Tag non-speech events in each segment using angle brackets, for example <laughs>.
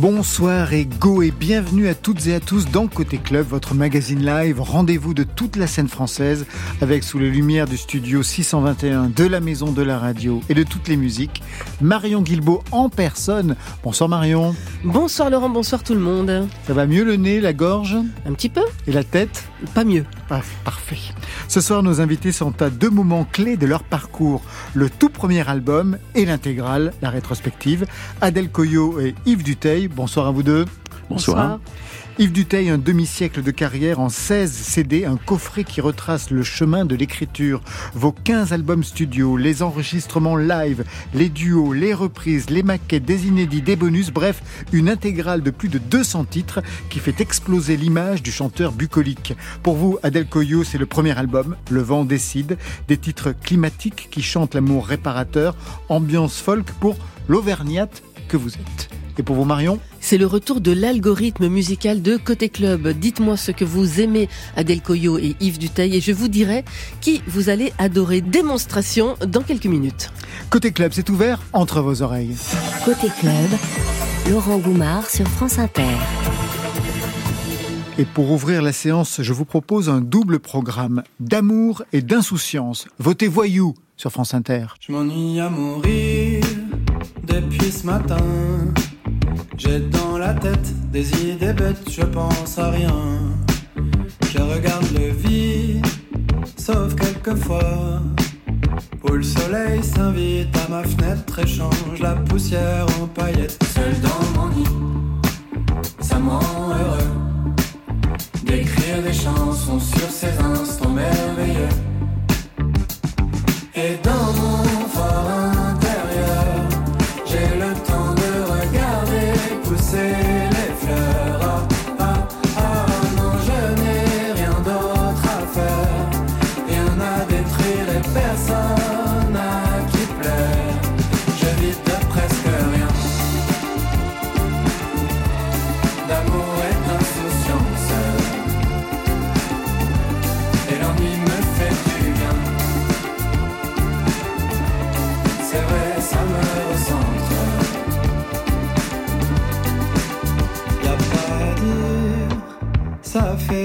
Bonsoir et go et bienvenue à toutes et à tous dans Côté Club, votre magazine live, rendez-vous de toute la scène française avec sous les lumières du studio 621 de la maison de la radio et de toutes les musiques, Marion Guilbault en personne. Bonsoir Marion. Bonsoir Laurent, bonsoir tout le monde. Ça va mieux le nez, la gorge? Un petit peu. Et la tête? Pas mieux. Ah, parfait. Ce soir, nos invités sont à deux moments clés de leur parcours. Le tout premier album et l'intégrale, la rétrospective. Adèle Coyot et Yves Duteil. Bonsoir à vous deux. Bonsoir. Yves Duteil, un demi-siècle de carrière en 16 CD, un coffret qui retrace le chemin de l'écriture, vos 15 albums studio, les enregistrements live, les duos, les reprises, les maquettes, des inédits, des bonus, bref, une intégrale de plus de 200 titres qui fait exploser l'image du chanteur bucolique. Pour vous, Adèle Coyot, c'est le premier album, Le vent décide, des titres climatiques qui chantent l'amour réparateur, ambiance folk pour l'Auvergnate que vous êtes. Et pour vous, Marion C'est le retour de l'algorithme musical de Côté Club. Dites-moi ce que vous aimez, Adèle Coyot et Yves Duteil, et je vous dirai qui vous allez adorer. Démonstration dans quelques minutes. Côté Club, c'est ouvert entre vos oreilles. Côté Club, Laurent Goumard sur France Inter. Et pour ouvrir la séance, je vous propose un double programme d'amour et d'insouciance. Votez voyou sur France Inter. Je m'ennuie à mourir depuis ce matin. J'ai dans la tête des idées bêtes, je pense à rien. Je regarde le vide, sauf quelquefois. Où le soleil s'invite à ma fenêtre et change la poussière en paillettes. Seul dans mon lit, ça me heureux. D'écrire des chansons sur ces instants merveilleux. Et dans mon pousser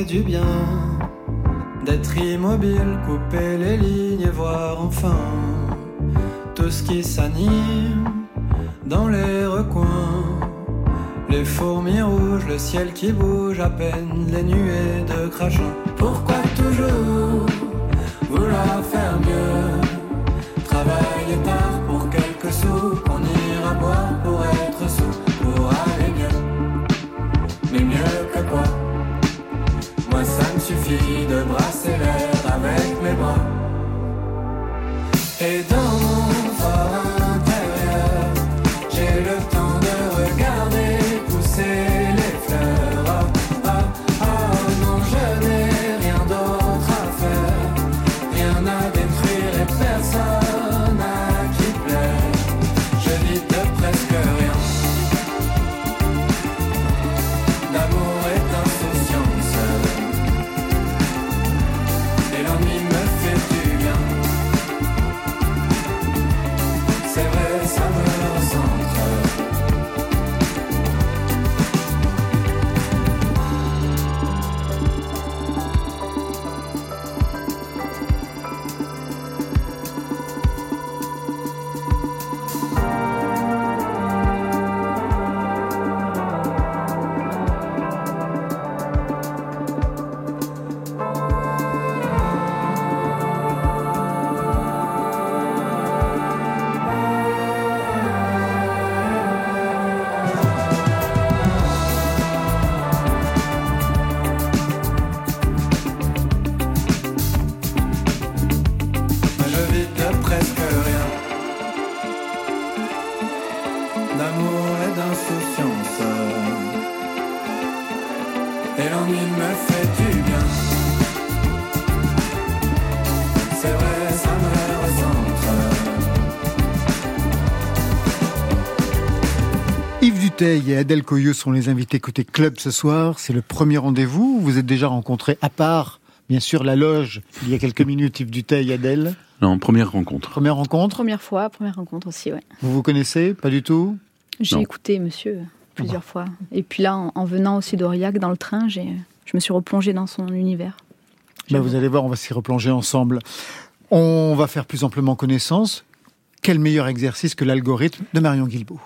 du bien d'être immobile, couper les lignes et voir enfin tout ce qui s'anime dans les recoins. Les fourmis rouges, le ciel qui bouge à peine, les nuées de crachin. Pourquoi toujours vouloir faire mieux? Travailler tard pour quelques sous, qu'on ira boire de brasser l'air avec mes bras. Et dans mon fort intérieur, j'ai le temps de regarder pousser Duteil et Adèle Coyeux sont les invités côté club ce soir. C'est le premier rendez-vous. Vous êtes déjà rencontrés à part, bien sûr, la loge, il y a quelques minutes, Yves Duteil et Adèle. Non, première rencontre. Première rencontre Première fois, première rencontre aussi, ouais. Vous vous connaissez Pas du tout? J'ai écouté monsieur plusieurs fois. Et puis là, en, en venant aussi d'Aurillac dans le train, j'ai, je me suis replongée dans son univers. Ben, Vous allez voir, on va s'y replonger ensemble. On va faire plus amplement connaissance. Quel meilleur exercice que l'algorithme de Marion Guilbault?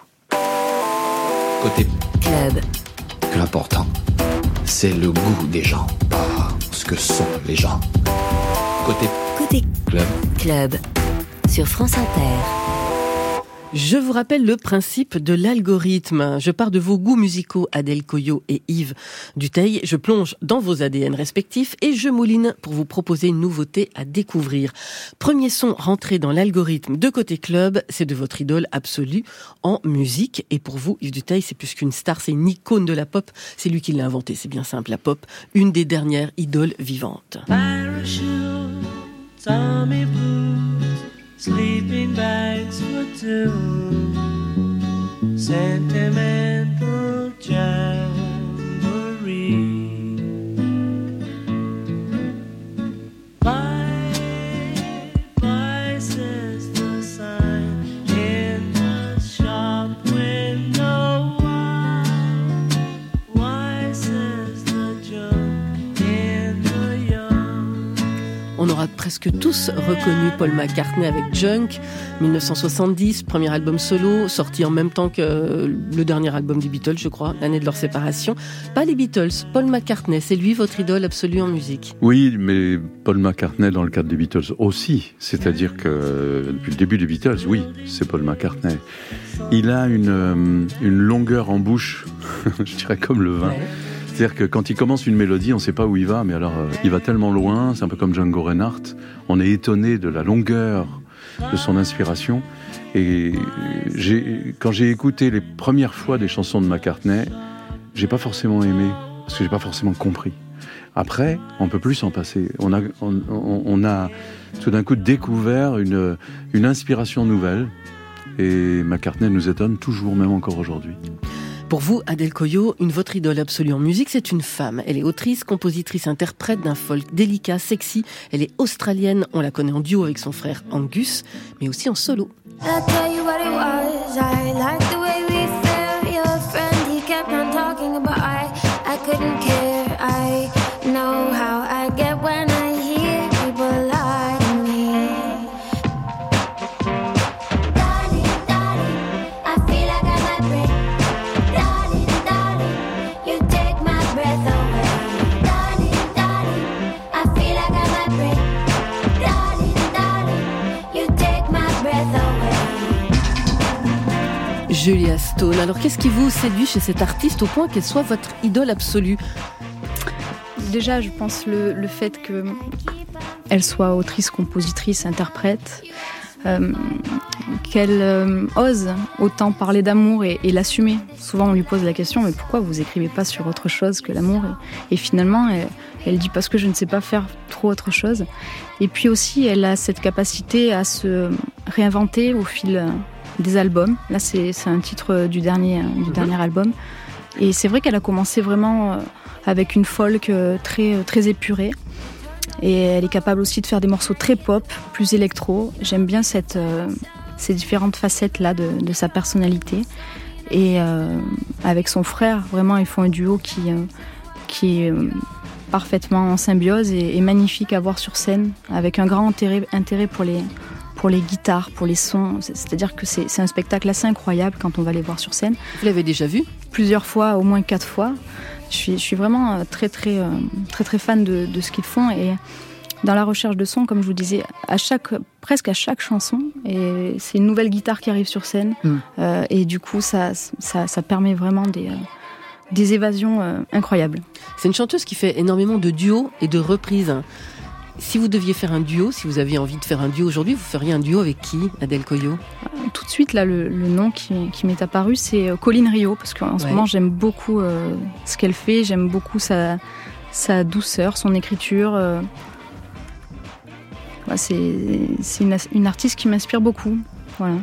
Côté Club. l'important, c'est le goût des gens, pas ce que sont les gens. Côté Côté club, Club. Sur France Inter. Je vous rappelle le principe de l'algorithme. Je pars de vos goûts musicaux, Adèle Coyot et Yves Duteil. Je plonge dans vos ADN respectifs et je mouline pour vous proposer une nouveauté à découvrir. Premier son rentré dans l'algorithme de côté club, c'est de votre idole absolue en musique. Et pour vous, Yves Duteil, c'est plus qu'une star, c'est une icône de la pop. C'est lui qui l'a inventé, c'est bien simple, la pop. Une des dernières idoles vivantes. Sleeping bags for two, sentimental jamboree. Presque tous reconnu Paul McCartney avec Junk, 1970, premier album solo, sorti en même temps que le dernier album des Beatles, je crois, l'année de leur séparation. Pas les Beatles, Paul McCartney, c'est lui votre idole absolue en musique. Oui, mais Paul McCartney dans le cadre des Beatles aussi. C'est-à-dire que depuis le début des Beatles, oui, c'est Paul McCartney. Il a une, euh, une longueur en bouche, <laughs> je dirais comme le vin. C'est-à-dire que quand il commence une mélodie, on ne sait pas où il va, mais alors euh, il va tellement loin, c'est un peu comme Django Reinhardt. On est étonné de la longueur de son inspiration. Et quand j'ai écouté les premières fois des chansons de McCartney, j'ai pas forcément aimé, parce que j'ai pas forcément compris. Après, on peut plus s'en passer. On a, on- on a tout d'un coup découvert une, une inspiration nouvelle. Et McCartney nous étonne toujours, même encore aujourd'hui. Pour vous, Adèle Coyot, une votre idole absolue en musique, c'est une femme. Elle est autrice, compositrice, interprète d'un folk délicat, sexy. Elle est australienne, on la connaît en duo avec son frère Angus, mais aussi en solo. Julia Stone. Alors qu'est-ce qui vous séduit chez cette artiste au point qu'elle soit votre idole absolue Déjà, je pense le, fait que elle soit autrice, compositrice, interprète, euh, qu'elle euh, ose autant parler d'amour et, l'assumer. Souvent, on lui pose la question mais pourquoi vous écrivez pas sur autre chose que l'amour? Et, finalement, elle, dit parce que je ne sais pas faire trop autre chose. Et puis aussi, elle a cette capacité à se réinventer au fil des albums. Là, c'est un titre du dernier, euh, du dernier album. Et c'est vrai qu'elle a commencé vraiment euh, avec une folk euh, très, euh, très épurée. Et elle est capable aussi de faire des morceaux très pop, plus électro. J'aime bien cette, euh, ces différentes facettes-là de, de sa personnalité. Et euh, avec son frère, vraiment, ils font un duo qui, euh, qui est euh, parfaitement en symbiose et, et magnifique à voir sur scène, avec un grand intérêt, intérêt pour, les, pour les guitares, pour les sons. C'est- C'est-à-dire que c'est un spectacle assez incroyable quand on va les voir sur scène Vous l'avez déjà vu? Plusieurs fois, au moins quatre fois. Je suis, je suis vraiment euh, très très euh, très très fan de, de ce qu'ils font et dans la recherche de son, comme je vous disais, à chaque presque à chaque chanson, et c'est une nouvelle guitare qui arrive sur scène Mm. Euh, et du coup ça, ça ça permet vraiment des euh, des évasions euh, incroyables. C'est une chanteuse qui fait énormément de duos et de reprises. Si vous deviez faire un duo, si vous aviez envie de faire un duo aujourd'hui, vous feriez un duo avec qui, Adèle Coyot? Tout de suite là, le, le nom qui, qui m'est apparu, c'est euh, Colline Rio parce qu'en ce moment j'aime beaucoup euh, ce qu'elle fait, j'aime beaucoup sa sa douceur, son écriture. euh, Ouais, c'est une, une artiste qui m'inspire beaucoup. Voilà.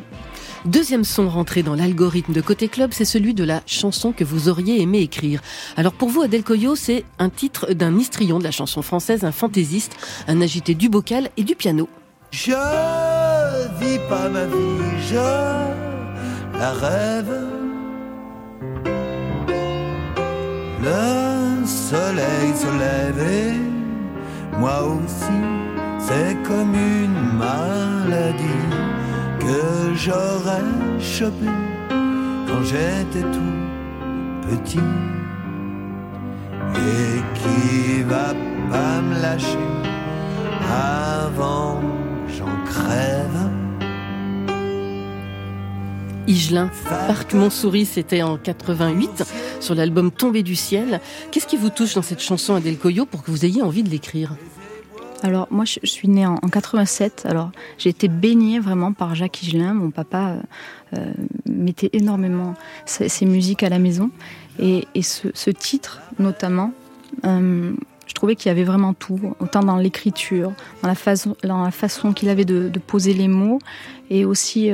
Deuxième son rentré dans l'algorithme de Côté Club, c'est celui de la chanson que vous auriez aimé écrire. Alors pour vous, Adèle Coyot, c'est un titre d'un histrion de la chanson française, un fantaisiste, un agité du bocal et du piano. Je vis pas ma vie, je la rêve. Le soleil se lève moi aussi, c'est comme une maladie que j'aurais chopé quand j'étais tout petit et qui va pas me lâcher avant j'en crève. Igelin, Parc Montsouris, c'était en 88 sur l'album Tombé du ciel. Qu'est-ce qui vous touche dans cette chanson Adèle Coyot pour que vous ayez envie de l'écrire? Alors moi je suis née en, en 87, alors j'ai été baignée vraiment par Jacques Higelin. Mon papa euh, euh, mettait énormément ses, musiques à la maison et, ce, titre notamment, euh, je trouvais qu'il y avait vraiment tout, autant dans l'écriture, dans la façon, qu'il avait de, poser les mots et aussi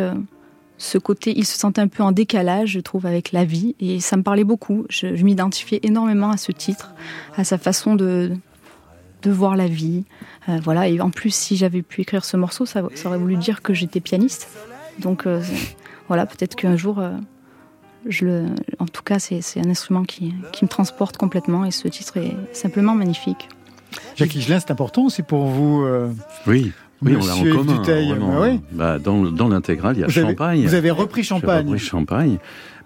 ce côté, il se sentait un peu en décalage, je trouve, avec la vie et ça me parlait beaucoup. Je m'identifiais énormément à ce titre, à sa façon de de voir la vie. Euh, voilà. Et en plus, si j'avais pu écrire ce morceau, ça, ça aurait voulu dire que j'étais pianiste. Donc euh, voilà, peut-être qu'un jour, euh, je le. En tout cas, c'est c'est un instrument qui, qui me transporte complètement et ce titre est simplement magnifique. Jacques Higelin, c'est important aussi pour vous. euh, Oui, oui, on l'a en Monsieur Yves commun. Dutheil, vraiment. bah oui. Bah, dans dans l'intégrale, il y a vous, avez, Champagne. vous avez repris J'ai Champagne. repris Champagne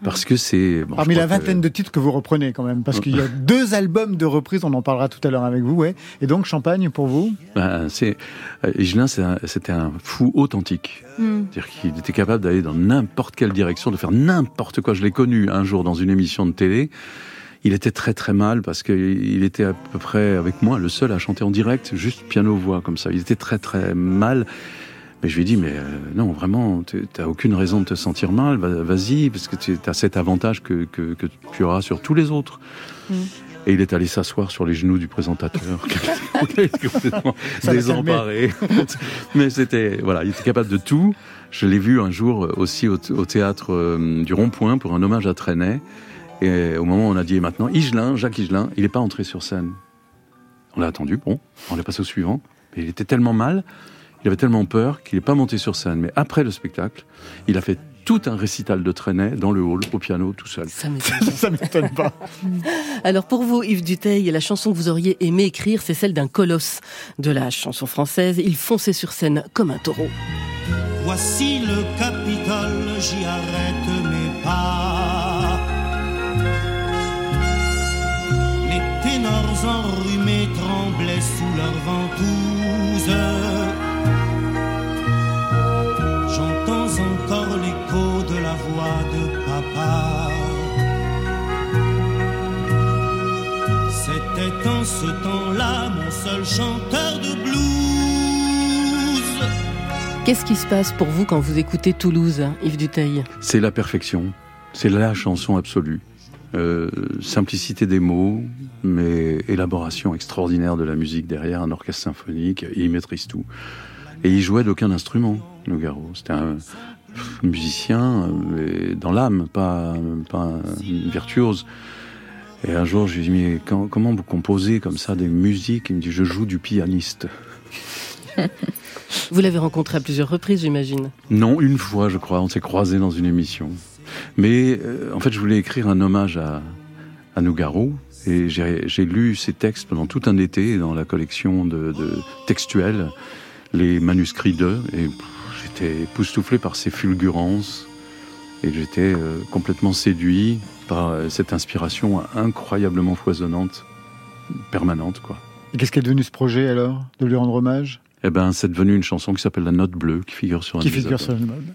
parce que c'est. bon, Parmi la que- vingtaine de titres que vous reprenez quand même, parce qu'il y a <laughs> deux albums de reprises, on en parlera tout à l'heure avec vous, ouais. Et donc Champagne pour vous? Ben, c'est euh, Higelin, c'est un- c'était un fou authentique. Hmm. C'est-à-dire qu'il était capable d'aller dans n'importe quelle direction, de faire n'importe quoi. Je l'ai connu un jour dans une émission de télé. Il était très très mal parce qu'il était à peu près avec moi le seul à chanter en direct, juste piano-voix comme ça. Il était très très mal. Mais je lui ai dit, mais euh, non, vraiment, tu t'as aucune raison de te sentir mal, va- vas-y, parce que tu as cet avantage que, que, que tu auras sur tous les autres. Mm. Et il est allé s'asseoir sur les genoux du présentateur, <laughs> complètement désemparé. Mais c'était, voilà, il était capable de tout. Je l'ai vu un jour aussi au, au théâtre euh, du Rond-Point pour un hommage à Trenet. Et au moment où on a dit, et maintenant, Jacques Higelin, il n'est pas entré sur scène. On l'a attendu, bon, on l'a passé au suivant. Mais il était tellement mal, il avait tellement peur qu'il n'est pas monté sur scène. Mais après le spectacle, il a fait tout un récital de Trenet dans le hall, au piano, tout seul. Ça m'étonne. <laughs> Ça m'étonne pas. <laughs> Alors pour vous, Yves Duteil, la chanson que vous auriez aimé écrire, c'est celle d'un colosse de la chanson française. Il fonçait sur scène comme un taureau. Voici le Capitole, j'y arrête mes pas. Les ténors enrhumés tremblaient sous leurs ventouses. Ce temps-là mon seul chanteur de blues. Qu'est-ce qui se passe pour vous quand vous écoutez Toulouse, Yves Duteil? C'est la perfection. C'est la chanson absolue. Euh, simplicité des mots, mais élaboration extraordinaire de la musique derrière, un orchestre symphonique, et il maîtrise tout. Et il jouait d'aucun instrument, Nougaro. C'était un musicien euh, dans l'âme, pas, pas un virtuose. Et un jour, je lui ai dit, mais quand- comment vous composez comme ça des musiques? Il me dit, je joue du pianiste. Vous l'avez rencontré à plusieurs reprises, j'imagine. Non, une fois, je crois. On s'est croisés dans une émission. Mais euh, en fait, je voulais écrire un hommage à, à Nougaro. Et j'ai lu ses textes pendant tout un été dans la collection de, de textuels, les manuscrits d'eux. Et j'étais époustouflé par ses fulgurances. Et j'étais euh, complètement séduit par euh, cette inspiration incroyablement foisonnante, permanente, quoi. Et qu'est-ce qui est devenu ce projet alors De lui rendre hommage? Eh ben, c'est devenu une chanson qui s'appelle La Note Bleue, qui figure sur un Qui des figure sur albums. mode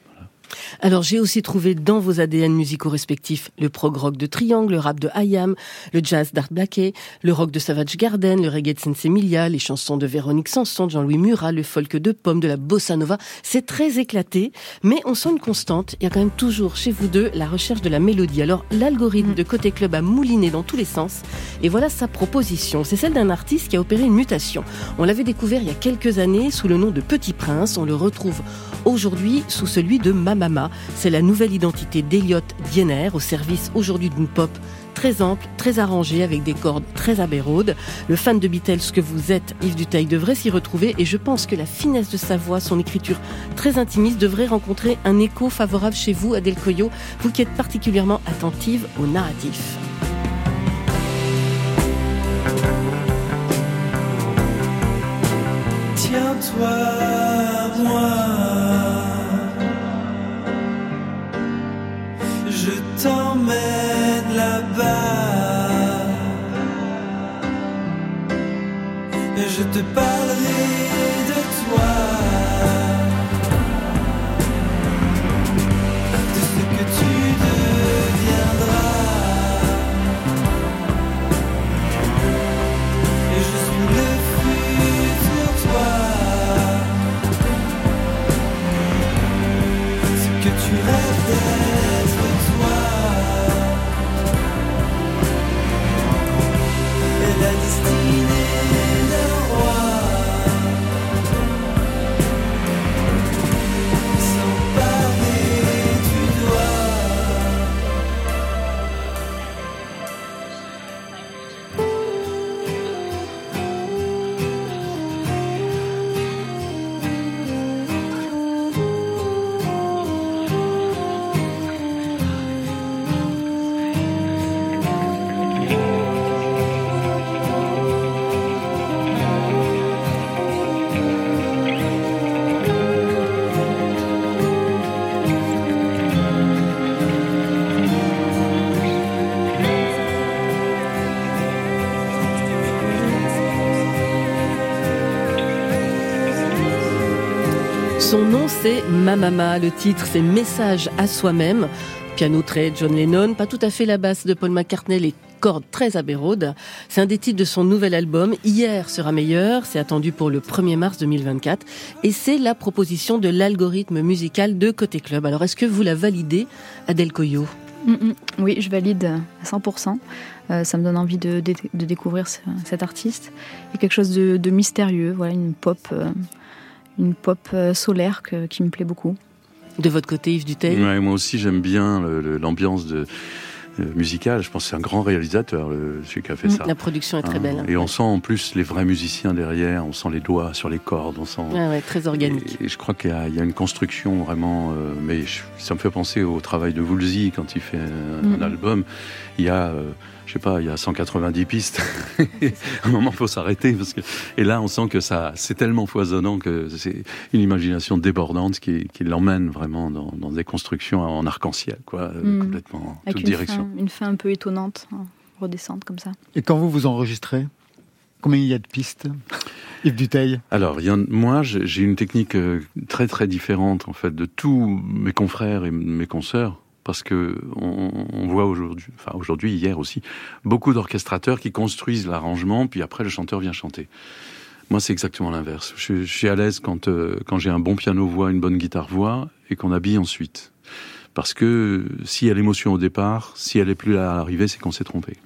Alors j'ai aussi trouvé dans vos ADN musicaux respectifs le prog rock de Triangle, le rap de Hayam, le jazz d'Art Blakey, le rock de Savage Garden, le reggae de Sensemilia, les chansons de Véronique Sanson, de Jean-Louis Murat, le folk de Pomme, de la bossa nova. C'est très éclaté, mais on sent une constante. Il y a quand même toujours chez vous deux la recherche de la mélodie. Alors l'algorithme de Côté Club a mouliné dans tous les sens. Et voilà sa proposition. C'est celle d'un artiste qui a opéré une mutation. On l'avait découvert il y a quelques années sous le nom de Petit Prince. On le retrouve aujourd'hui sous celui de Mama. Mama. C'est la nouvelle identité d'Eliott Diener au service aujourd'hui d'une pop très ample, très arrangée, avec des cordes très aberraudes. Le fan de Beatles que vous êtes, Yves Duteil, devrait s'y retrouver et je pense que la finesse de sa voix, son écriture très intimiste devrait rencontrer un écho favorable chez vous, Adèle Coyot, vous qui êtes particulièrement attentive au narratif. Tiens-toi moi. T'emmène là-bas. Et je te parlerai de toi. C'est Mamama, le titre c'est Message à soi-même. Piano très John Lennon, pas tout à fait la basse de Paul McCartney, les cordes très aberraudes. C'est un des titres de son nouvel album. Hier sera meilleur, c'est attendu pour le 1er mars 2024. Et c'est la proposition de l'algorithme musical de Côté Club. Alors est-ce que vous la validez, Adèle Coyot? Mm, mm. Oui, je valide à 100%. Euh, ça me donne envie de, découvrir ce- cet artiste. Il y a quelque chose de, de mystérieux, voilà, une pop, euh, une pop euh, solaire que- qui me plaît beaucoup. De votre côté, Yves Duteil Ouais, moi aussi, j'aime bien l'ambiance de euh, musicale. Je pense que c'est un grand réalisateur, le, celui qui a fait Mm, ça. La production est très Hein, belle. Et on sent en plus les vrais musiciens derrière, on sent les doigts sur les cordes, on sent. Ouais, très organique. Et, et je crois qu'il y, a- il y a une construction vraiment. euh, mais je- ça me fait penser au travail de Woolsey quand il fait un, un album. Il y a, euh, je sais pas, il y a 190 pistes. <laughs> à un moment, il faut s'arrêter parce que. Et là, on sent que ça, c'est tellement foisonnant que c'est une imagination débordante qui, qui l'emmène vraiment dans, dans des constructions en arc-en-ciel, quoi, Mhm. complètement Avec toute une direction. fin, une fin un peu étonnante, hein, redescente comme ça. Et quand vous vous enregistrez, combien il y a de pistes? Yves Duteil Alors, il y en- moi, j'ai j'ai une technique euh, très très différente en fait de tous mes confrères et mes consoeurs, parce que on, voit aujourd'hui, enfin aujourd'hui, hier aussi, beaucoup d'orchestrateurs qui construisent l'arrangement, puis après le chanteur vient chanter. Moi, c'est exactement l'inverse. Je, suis à l'aise quand euh, quand j'ai un bon piano voix, une bonne guitare voix, et qu'on habille ensuite. Parce que s'il y a l'émotion au départ, si elle est plus là à l'arrivée, c'est qu'on s'est trompé.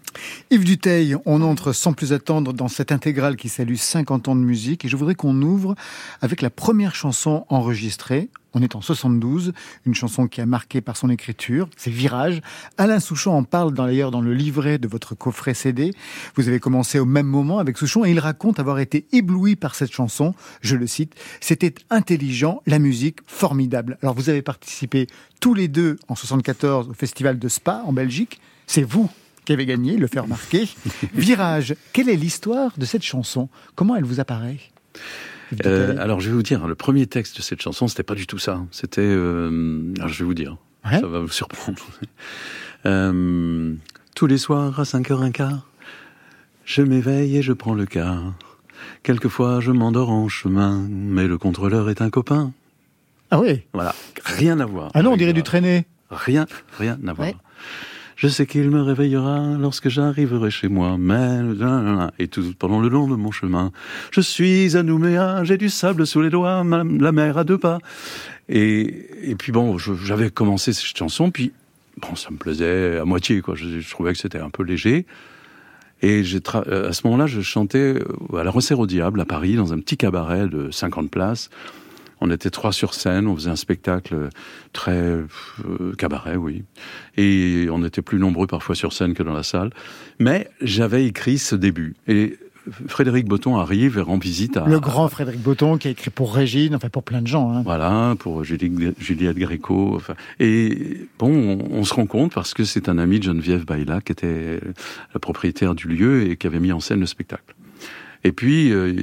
Yves Duteil, on entre sans plus attendre dans cette intégrale qui salue 50 ans de musique et je voudrais qu'on ouvre avec la première chanson enregistrée. On est en 72, une chanson qui a marqué par son écriture, c'est Virage. Alain Souchon en parle d'ailleurs dans le livret de votre coffret CD. Vous avez commencé au même moment avec Souchon et il raconte avoir été ébloui par cette chanson. Je le cite, c'était intelligent, la musique formidable. Alors vous avez participé tous les deux en 74 au festival de Spa en Belgique. C'est vous qui avez gagné, le faire remarquer. <laughs> Virage, quelle est l'histoire de cette chanson? Comment elle vous apparaît? Euh, alors je vais vous dire, le premier texte de cette chanson, c'était pas du tout ça. C'était, euh, alors je vais vous dire, Ouais. ça va vous surprendre. <laughs> Euh, tous les soirs à 5h15, je m'éveille et je prends le car. Quelquefois je m'endors en chemin, mais le contrôleur est un copain. Ah oui Voilà, rien à voir. Ah non, on dirait la- du traîner. Rien, rien à voir. Ouais. Je sais qu'il me réveillera lorsque j'arriverai chez moi, mais et tout pendant le long de mon chemin, je suis à Nouméa, j'ai du sable sous les doigts, la mer à deux pas. Et, et puis bon, j'avais commencé cette chanson, puis bon, ça me plaisait à moitié, quoi. Je, je trouvais que c'était un peu léger. Et euh, à ce moment-là, je chantais euh, à la Recère au Diable à Paris, dans un petit cabaret de 50 places. On était trois sur scène, on faisait un spectacle très euh, cabaret, oui. Et on était plus nombreux parfois sur scène que dans la salle. Mais j'avais écrit ce début. Et Frédéric Botton arrive et rend visite à... Le grand Frédéric Botton qui a écrit pour Régine, enfin pour plein de gens. hein. Voilà, pour Julie- Juliette Gréco. Enfin, et bon, on, on se rend compte parce que c'est un ami de Geneviève Baïla qui était la propriétaire du lieu et qui avait mis en scène le spectacle. Et puis, euh,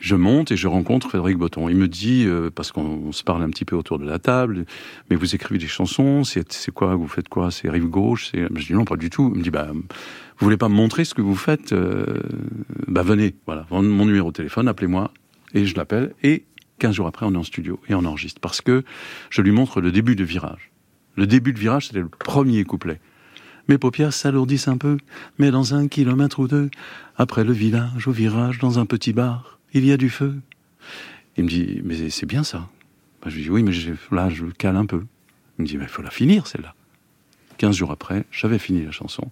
je monte et je rencontre Frédéric Botton. Il me dit, euh, parce qu'on on se parle un petit peu autour de la table, mais vous écrivez des chansons, c'est quoi, vous faites quoi C'est rive gauche Je dis non, pas du tout. Il me dit, bah, vous voulez pas me montrer ce que vous faites Euh, Bah venez, voilà, mon numéro de téléphone, appelez-moi. Et je l'appelle. Et 15 jours après, on est en studio et on enregistre. Parce que je lui montre le début de virage. Le début de virage, c'était le premier couplet. Mes paupières s'alourdissent un peu, mais dans un kilomètre ou deux, après le village, au virage, dans un petit bar, il y a du feu. Il me dit, mais c'est bien ça. Je lui dis, oui, mais là, je cale un peu. Il me dit, mais il faut la finir, celle-là. 15 jours après, j'avais fini la chanson.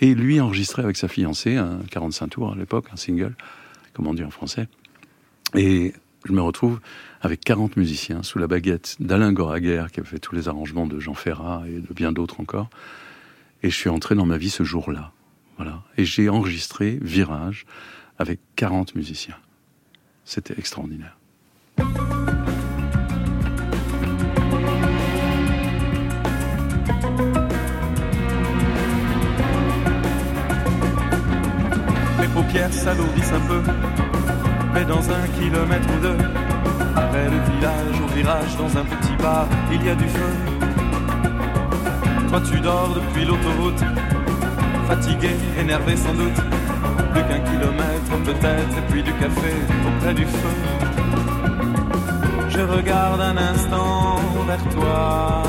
Et lui enregistrait avec sa fiancée, un 45 tours à l'époque, un single, comme on dit en français. Et je me retrouve avec 40 musiciens sous la baguette d'Alain Goraguer, qui a fait tous les arrangements de Jean Ferrat et de bien d'autres encore. Et je suis entré dans ma vie ce jour-là. Voilà. Et j'ai enregistré Virage avec 40 musiciens. C'était extraordinaire. Mes paupières s'alourdissent un peu, mais dans un kilomètre ou deux, après le village, au virage, dans un petit bar, il y a du feu. Toi tu dors depuis l'autoroute, fatigué, énervé sans doute, plus qu'un kilomètre peut-être, et puis du café auprès du feu. Je regarde un instant vers toi,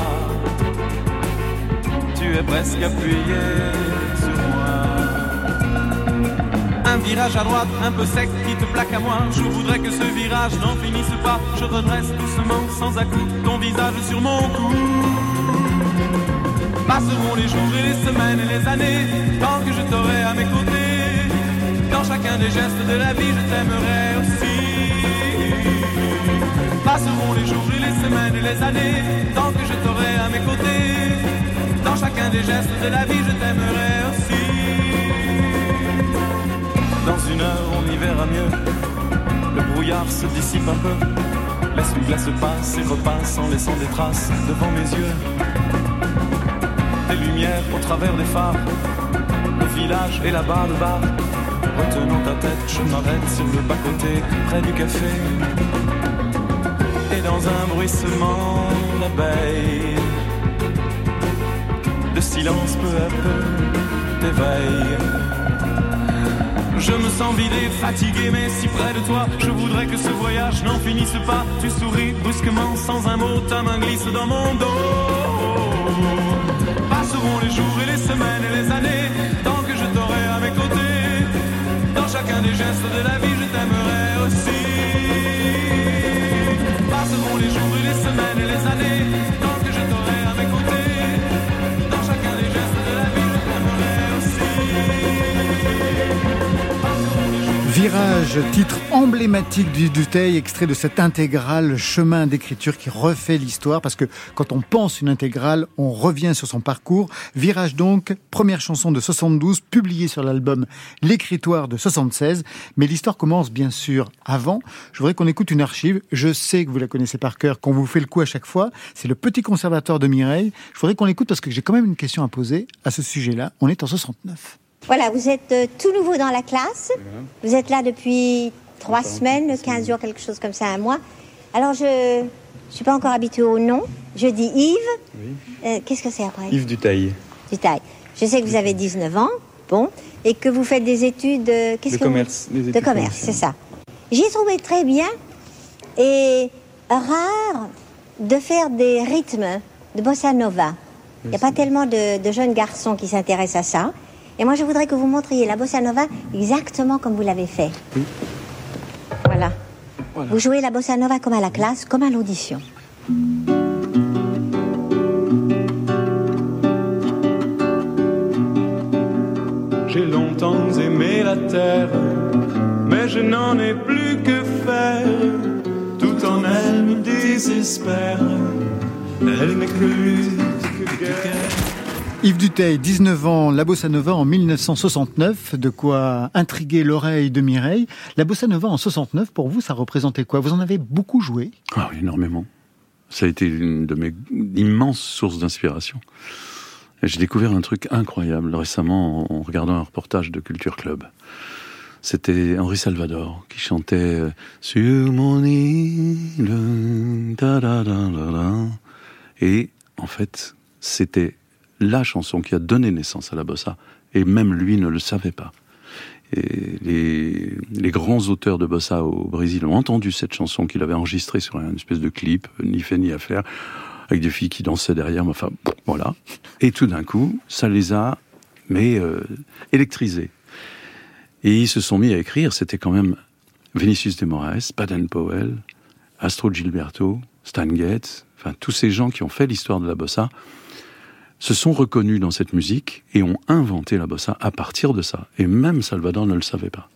tu es presque appuyé sur moi. Un virage à droite, un peu sec, qui te plaque à moi. Je voudrais que ce virage n'en finisse pas. Je redresse doucement, sans à ton visage sur mon cou. Passeront les jours et les semaines et les années, tant que je t'aurai à mes côtés. Dans chacun des gestes de la vie, je t'aimerai aussi. Passeront les jours et les semaines et les années, tant que je t'aurai à mes côtés. Dans chacun des gestes de la vie, je t'aimerai aussi. Dans une heure, on y verra mieux. Le brouillard se dissipe un peu. L'essuie-glace passe et repasse en laissant des traces devant mes yeux. Des lumières au travers des phares. Le village et là-bas le bar. Retenant ta tête, je m'arrête sur le bas-côté, près du café. Et dans un bruissement d'abeilles, le silence peu à peu t'éveille. Je me sens vidé, fatigué, mais si près de toi, je voudrais que ce voyage n'en finisse pas. Tu souris brusquement, sans un mot, ta main glisse dans mon dos. Passeront les jours et les semaines et les années, Des gestes de la vie, je t'aimerai aussi. Passeront les jours et les semaines et les années, Virage, titre emblématique du Dutheil, extrait de cette intégrale chemin d'écriture qui refait l'histoire, parce que quand on pense une intégrale, on revient sur son parcours. Virage donc, première chanson de 72, publiée sur l'album L'écritoire de 76, mais l'histoire commence bien sûr avant. Je voudrais qu'on écoute une archive, je sais que vous la connaissez par cœur, qu'on vous fait le coup à chaque fois, c'est le Petit Conservatoire de Mireille. Je voudrais qu'on l'écoute parce que j'ai quand même une question à poser à ce sujet-là. On est en 69. Voilà, vous êtes euh, tout nouveau dans la classe. Vous êtes là depuis trois semaines, 15 jours, quelque chose comme ça, un mois. Alors, je ne suis pas encore habituée au nom. Je dis Yves. Euh, Qu'est-ce que c'est après? Yves Dutail. Du taille. Je sais que vous avez 19 ans, bon, et que vous faites des études. euh, De que vous- commerce, des De études commerce, c'est ça. J'ai trouvé très bien et rare de faire des rythmes de bossa nova. Il n'y a pas tellement de, de jeunes garçons qui s'intéressent à ça. Et moi, je voudrais que vous montriez la bossa nova exactement comme vous l'avez fait. Voilà. Vous jouez la bossa nova comme à la classe, comme à l'audition. J'ai longtemps aimé la terre, mais je n'en ai plus que faire. tout en elle me désespère. Elle lutte, que guerre. Yves Duteil, 19 ans, la bossa nova en 1969, de quoi intriguer l'oreille de Mireille. La bossa nova en 69, pour vous, ça représentait quoi? Vous en avez beaucoup joué? Ah, énormément. Ça a été une de mes immenses sources d'inspiration. J'ai découvert un truc incroyable récemment en regardant un reportage de Culture Club. C'était Henri Salvador qui chantait euh, Sur mon île. da, da, da, da. Et en fait, c'était la chanson qui a donné naissance à la bossa. Et même lui ne le savait pas. Et les, grands auteurs de bossa au Brésil ont entendu cette chanson qu'il avait enregistrée sur une espèce de clip, ni fait ni à faire, avec des filles qui dansaient derrière, mais enfin, voilà. Et tout d'un coup, ça les a, mais euh, électrisés. Et ils se sont mis à écrire, c'était quand même Vinicius de Moraes, Baden-Powell, Astro Gilberto, Stan Getz, enfin tous ces gens qui ont fait l'histoire de la bossa, se sont reconnus dans cette musique et ont inventé la bossa à partir de ça. Et même Salvador ne le savait pas.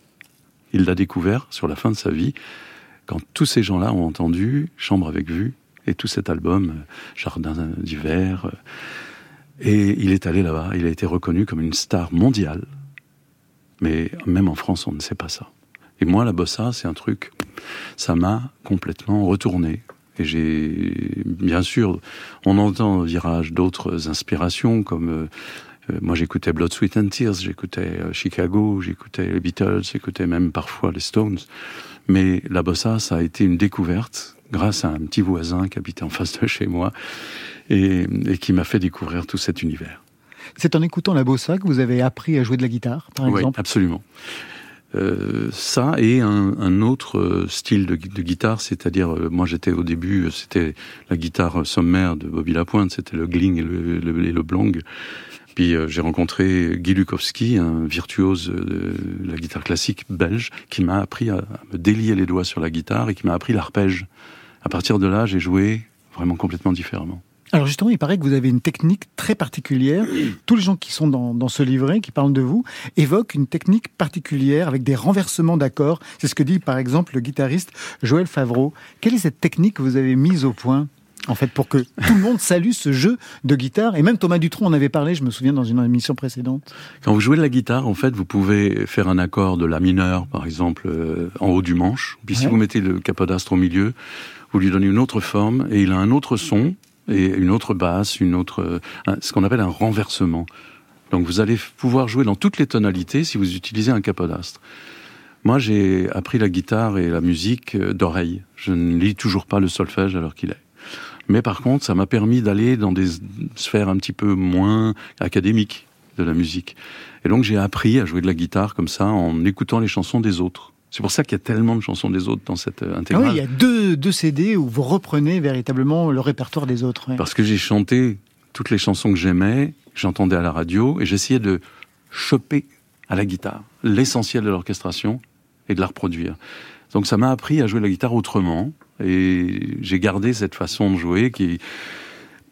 Il l'a découvert sur la fin de sa vie, quand tous ces gens-là ont entendu Chambre avec vue et tout cet album, Jardin d'hiver. Et il est allé là-bas, il a été reconnu comme une star mondiale. Mais même en France, on ne sait pas ça. Et moi, la bossa, c'est un truc, ça m'a complètement retourné. Et j'ai, bien sûr, on entend au virage d'autres inspirations, comme euh, euh, moi j'écoutais Blood, Sweat and Tears, j'écoutais euh, Chicago, j'écoutais les Beatles, j'écoutais même parfois les Stones. Mais la bossa, ça a été une découverte grâce à un petit voisin qui habitait en face de chez moi et, et qui m'a fait découvrir tout cet univers. C'est en écoutant la bossa que vous avez appris à jouer de la guitare, par Oui, exemple? absolument. Euh, ça et un, un autre euh, style de, de guitare, c'est-à-dire euh, moi j'étais au début, c'était la guitare sommaire de Bobby Lapointe, c'était le gling et le, le, et le blong. Puis euh, j'ai rencontré Guy Lukowski, un virtuose de la guitare classique belge, qui m'a appris à me délier les doigts sur la guitare et qui m'a appris l'arpège. À partir de là, j'ai joué vraiment complètement différemment. Alors justement, il paraît que vous avez une technique très particulière. <clears throat> Tous les gens qui sont dans, dans ce livret, qui parlent de vous, évoquent une technique particulière avec des renversements d'accords. C'est ce que dit par exemple le guitariste Joël Favreau. Quelle est cette technique que vous avez mise au point en fait, pour que tout le monde salue ce jeu de guitare? Et même Thomas Dutronc en avait parlé, je me souviens, dans une émission précédente. Quand vous jouez de la guitare, en fait, vous pouvez faire un accord de la mineur, par exemple, euh, en haut du manche. Puis si vous mettez le capodastre au milieu, vous lui donnez une autre forme et il a un autre son et une autre basse, une autre, euh, ce qu'on appelle un renversement. Donc vous allez pouvoir jouer dans toutes les tonalités si vous utilisez un capodastre. Moi, j'ai appris la guitare et la musique euh, d'oreille. Je ne lis toujours pas le solfège alors qu'il est. Mais par contre, ça m'a permis d'aller dans des sphères un petit peu moins académiques de la musique. Et donc j'ai appris à jouer de la guitare comme ça en écoutant les chansons des autres. C'est pour ça qu'il y a tellement de chansons des autres dans cette euh, Ah intégrale. oui, il y a deux, deux CD où vous reprenez véritablement le répertoire des autres. ouais. Parce que j'ai chanté toutes les chansons que j'aimais, que j'entendais à la radio, et j'essayais de choper à la guitare l'essentiel de l'orchestration et de la reproduire. Donc ça m'a appris à jouer la guitare autrement, et j'ai gardé cette façon de jouer qui,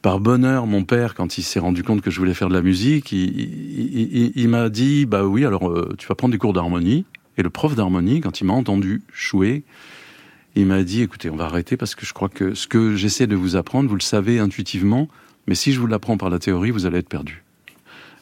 par bonheur, mon père, quand il s'est rendu compte que je voulais faire de la musique, il, il- il- il m'a dit, bah oui, alors euh, tu vas prendre des cours d'harmonie. Et le prof d'harmonie, quand il m'a entendu jouer, il m'a dit, écoutez, on va arrêter parce que je crois que ce que j'essaie de vous apprendre, vous le savez intuitivement, mais si je vous l'apprends par la théorie, vous allez être perdu.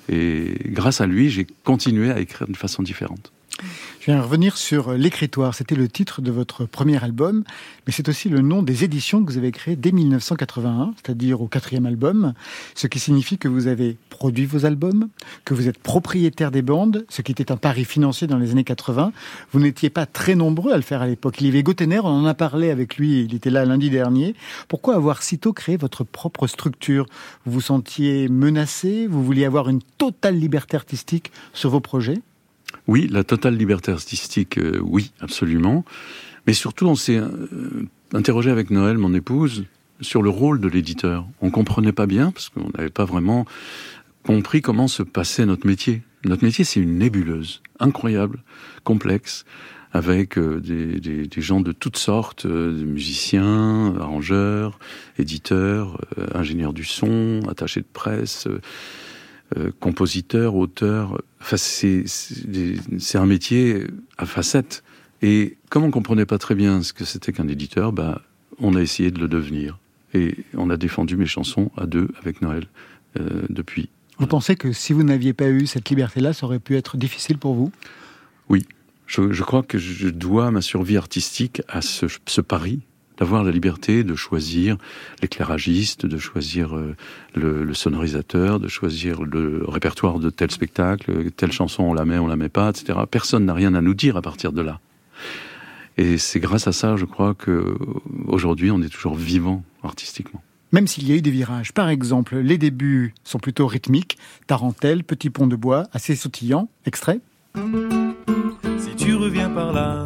Et grâce à lui, j'ai continué à écrire de façon différente. Je viens revenir sur l'écritoire. C'était le titre de votre premier album, mais c'est aussi le nom des éditions que vous avez créées dès 1981, c'est-à-dire au quatrième album, ce qui signifie que vous avez produit vos albums, que vous êtes propriétaire des bandes, ce qui était un pari financier dans les années 80. Vous n'étiez pas très nombreux à le faire à l'époque. Il y avait on en a parlé avec lui, il était là lundi dernier. Pourquoi avoir sitôt créé votre propre structure? Vous vous sentiez menacé? Vous vouliez avoir une totale liberté artistique sur vos projets? Oui, la totale liberté artistique, euh, oui, absolument. Mais surtout, on s'est euh, interrogé avec Noël, mon épouse, sur le rôle de l'éditeur. On comprenait pas bien, parce qu'on n'avait pas vraiment compris comment se passait notre métier. Notre métier, c'est une nébuleuse, incroyable, complexe, avec euh, des, des- des gens de toutes sortes, des musiciens, arrangeurs, éditeurs, ingénieurs du son, attachés de presse, euh, compositeur, auteur. Enfin, c'est un métier à facettes. Et comme on comprenait pas très bien ce que c'était qu'un éditeur, bah, on a essayé de le devenir. Et on a défendu mes chansons à deux avec Noël euh, depuis. Vous pensez que si vous n'aviez pas eu cette liberté-là, ça aurait pu être difficile pour vous? Oui, je, je crois que je dois ma survie artistique à ce, ce pari d'avoir la liberté de choisir l'éclairagiste, de choisir euh, le, le sonorisateur, de choisir le répertoire de tel spectacle, telle chanson on la met, on la met pas, etc. Personne n'a rien à nous dire à partir de là. Et c'est grâce à ça, je crois, que aujourd'hui on est toujours vivant artistiquement. Même s'il y a eu des virages. Par exemple, les débuts sont plutôt rythmiques. Tarentelle, petit pont de bois, assez sautillant. Extrait. Si tu reviens par là,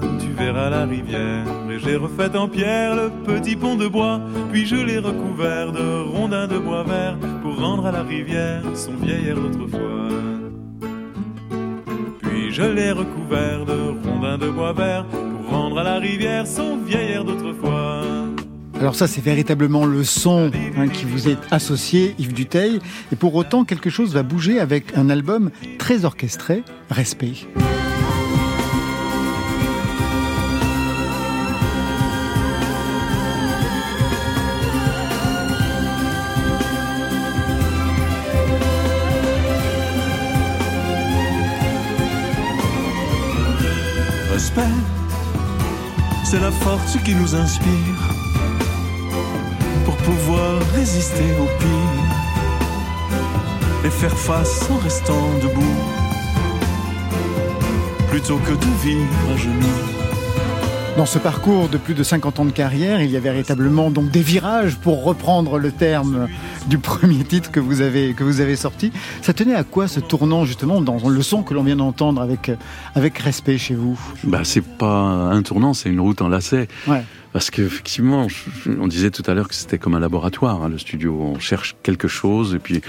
verras la rivière. Et j'ai refait en pierre le petit pont de bois. Puis je l'ai recouvert de rondins de bois vert pour rendre à la rivière son vieil d'autrefois. Puis je l'ai recouvert de rondins de bois vert pour rendre à la rivière son vieil d'autrefois. Alors ça, c'est véritablement le son hein, qui vous est associé, Yves Duteil. Et pour autant, quelque chose va bouger avec un album très orchestré. Respect, qui nous inspire pour pouvoir résister au pire et faire face en restant debout plutôt que de vivre à genoux. Dans ce parcours de plus de 50 ans de carrière, il y a véritablement donc des virages, pour reprendre le terme du premier titre que vous avez, que vous avez sorti. Ça tenait à quoi ce tournant justement dans le son que l'on vient d'entendre avec, avec respect chez vous? Bah, c'est pas un tournant, c'est une route en lacet. Ouais. Parce qu'effectivement, on disait tout à l'heure que c'était comme un laboratoire, hein, le studio. On cherche quelque chose, et puis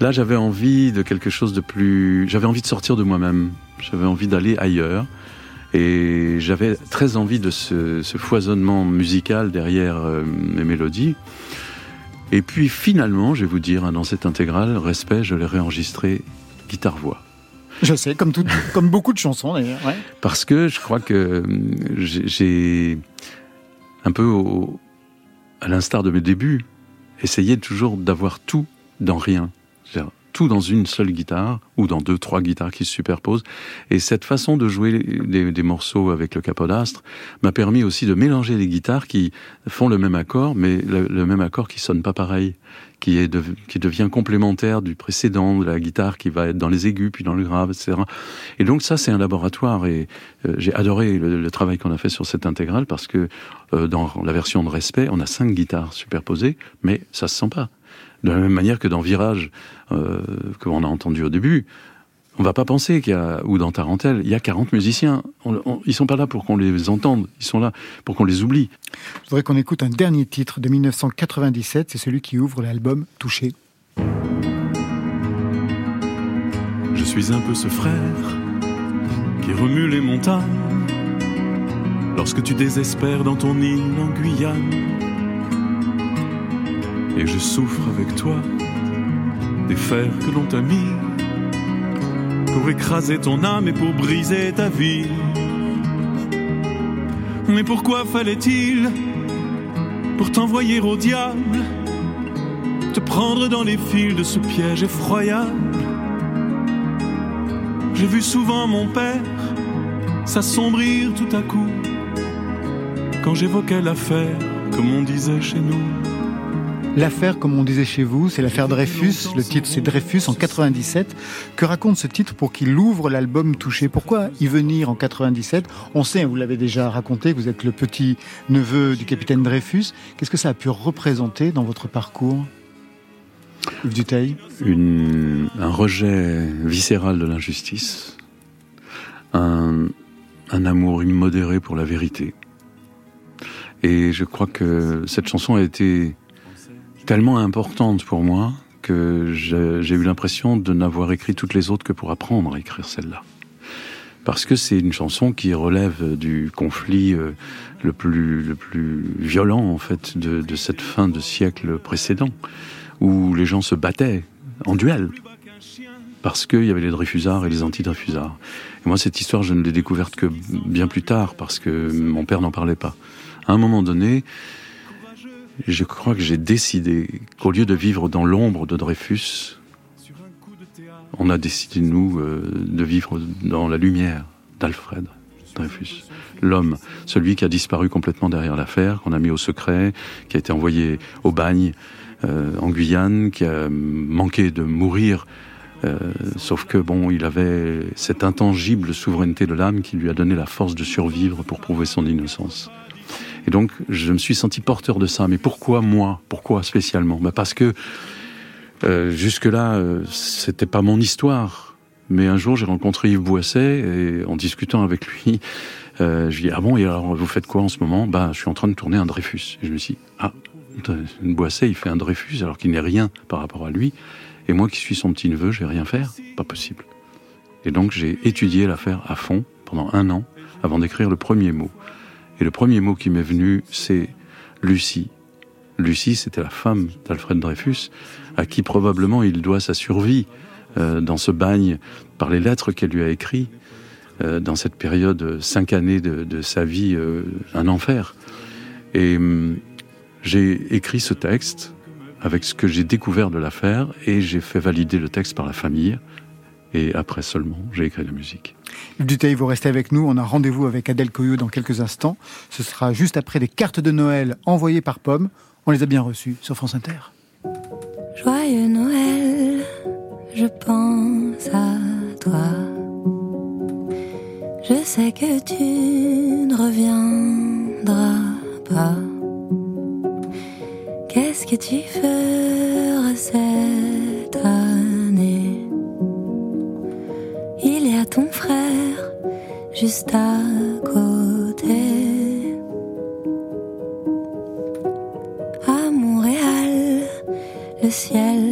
là, j'avais envie de quelque chose de plus. J'avais envie de sortir de moi-même. J'avais envie d'aller ailleurs. Et j'avais très envie de ce, ce foisonnement musical derrière euh, mes mélodies. Et puis finalement, je vais vous dire, dans cette intégrale, Respect, je l'ai réenregistré guitare-voix. Je sais, comme, tout, <laughs> comme beaucoup de chansons d'ailleurs. ouais. Parce que je crois que hum, j'ai- j'ai un peu, au- à l'instar de mes débuts, essayé toujours d'avoir tout dans rien. Tout dans une seule guitare, ou dans deux, trois guitares qui se superposent. Et cette façon de jouer des, des morceaux avec le capodastre m'a permis aussi de mélanger les guitares qui font le même accord, mais le, le même accord qui sonne pas pareil, qui, est de- qui devient complémentaire du précédent, de la guitare qui va être dans les aigus, puis dans le grave, etc. Et donc ça, c'est un laboratoire, et euh, j'ai adoré le, le travail qu'on a fait sur cette intégrale, parce que euh, dans la version de Respect, on a cinq guitares superposées, mais ça se sent pas. De la même manière que dans Virage, euh, que on a entendu au début, on va pas penser qu'il y a, ou dans Tarentelle, il y a 40 musiciens. On, on- ils sont pas là pour qu'on les entende, ils sont là pour qu'on les oublie. Je voudrais qu'on écoute un dernier titre de 1997, c'est celui qui ouvre l'album Touché. Je suis un peu ce frère qui remue les montagnes lorsque tu désespères dans ton île en Guyane. Et je souffre avec toi des fers que l'on t'a mis pour écraser ton âme et pour briser ta vie. Mais pourquoi fallait-il, pour t'envoyer au diable, te prendre dans les fils de ce piège effroyable? J'ai vu souvent mon père s'assombrir tout à coup quand j'évoquais l'affaire, comme on disait chez nous. L'affaire, comme on disait chez vous, c'est l'affaire Dreyfus. Le titre, c'est Dreyfus en 97. Que raconte ce titre pour qu'il ouvre l'album Touché? Pourquoi y venir en 97 On sait, vous l'avez déjà raconté, vous êtes le petit neveu du capitaine Dreyfus. Qu'est-ce que ça a pu représenter dans votre parcours? Yves Duteil un rejet viscéral de l'injustice, un, un amour immodéré pour la vérité. Et je crois que cette chanson a été tellement importante pour moi que j'ai eu l'impression de n'avoir écrit toutes les autres que pour apprendre à écrire celle-là. Parce que c'est une chanson qui relève du conflit euh, le plus, le plus violent, en fait, de, de cette fin de siècle précédent, où les gens se battaient en duel parce qu'il y avait les Dreyfusards et les anti-Dreyfusards. Et moi, cette histoire, je ne l'ai découverte que bien plus tard, parce que mon père n'en parlait pas. À un moment donné, je crois que j'ai décidé qu'au lieu de vivre dans l'ombre de Dreyfus, on a décidé, nous, euh, de vivre dans la lumière d'Alfred Dreyfus. L'homme, celui qui a disparu complètement derrière l'affaire, qu'on a mis au secret, qui a été envoyé au bagne euh, en Guyane, qui a manqué de mourir. euh, sauf que bon, il avait cette intangible souveraineté de l'âme qui lui a donné la force de survivre pour prouver son innocence. Et donc, je me suis senti porteur de ça. Mais pourquoi moi? Pourquoi spécialement? Bah Parce que euh, jusque-là, euh, c'était pas mon histoire. Mais un jour, j'ai rencontré Yves Boisset et en discutant avec lui, euh, je lui ai dit ah bon et alors vous faites quoi en ce moment? Bah, je suis en train de tourner un Dreyfus. Et je me suis dit, ah, Boisset, il fait un Dreyfus alors qu'il n'est rien par rapport à lui. Et moi qui suis son petit neveu, je vais rien faire Pas possible. Et donc j'ai étudié l'affaire à fond pendant un an avant d'écrire le premier mot. Et le premier mot qui m'est venu, c'est Lucie. Lucie, c'était la femme d'Alfred Dreyfus, à qui probablement il doit sa survie euh, dans ce bagne par les lettres qu'elle lui a écrites euh, dans cette période, euh, cinq années de, de sa vie, euh, un enfer. Et hum, j'ai écrit ce texte avec ce que j'ai découvert de l'affaire et j'ai fait valider le texte par la famille. Et après seulement, j'ai écrit la musique. Yves Duteil, vous restez avec nous. On a rendez-vous avec Adèle Coyot dans quelques instants. Ce sera juste après les cartes de Noël envoyées par Pomme. On les a bien reçues sur France Inter. Joyeux Noël, je pense à toi. Je sais que tu ne reviendras pas. Qu'est-ce que tu feras cette juste à côté. À Montréal, le ciel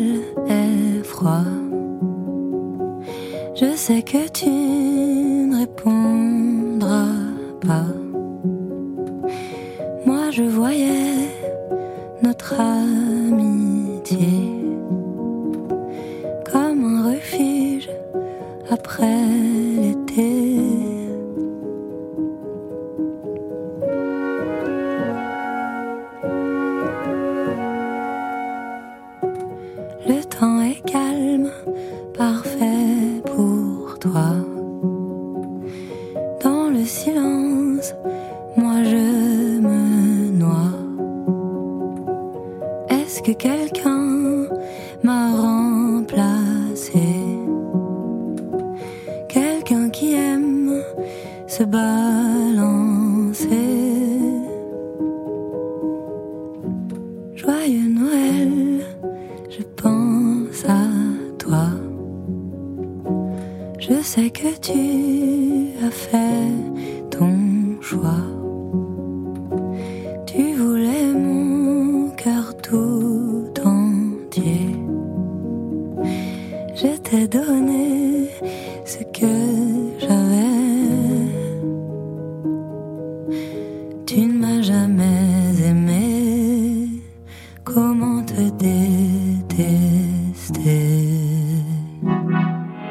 Comment te détester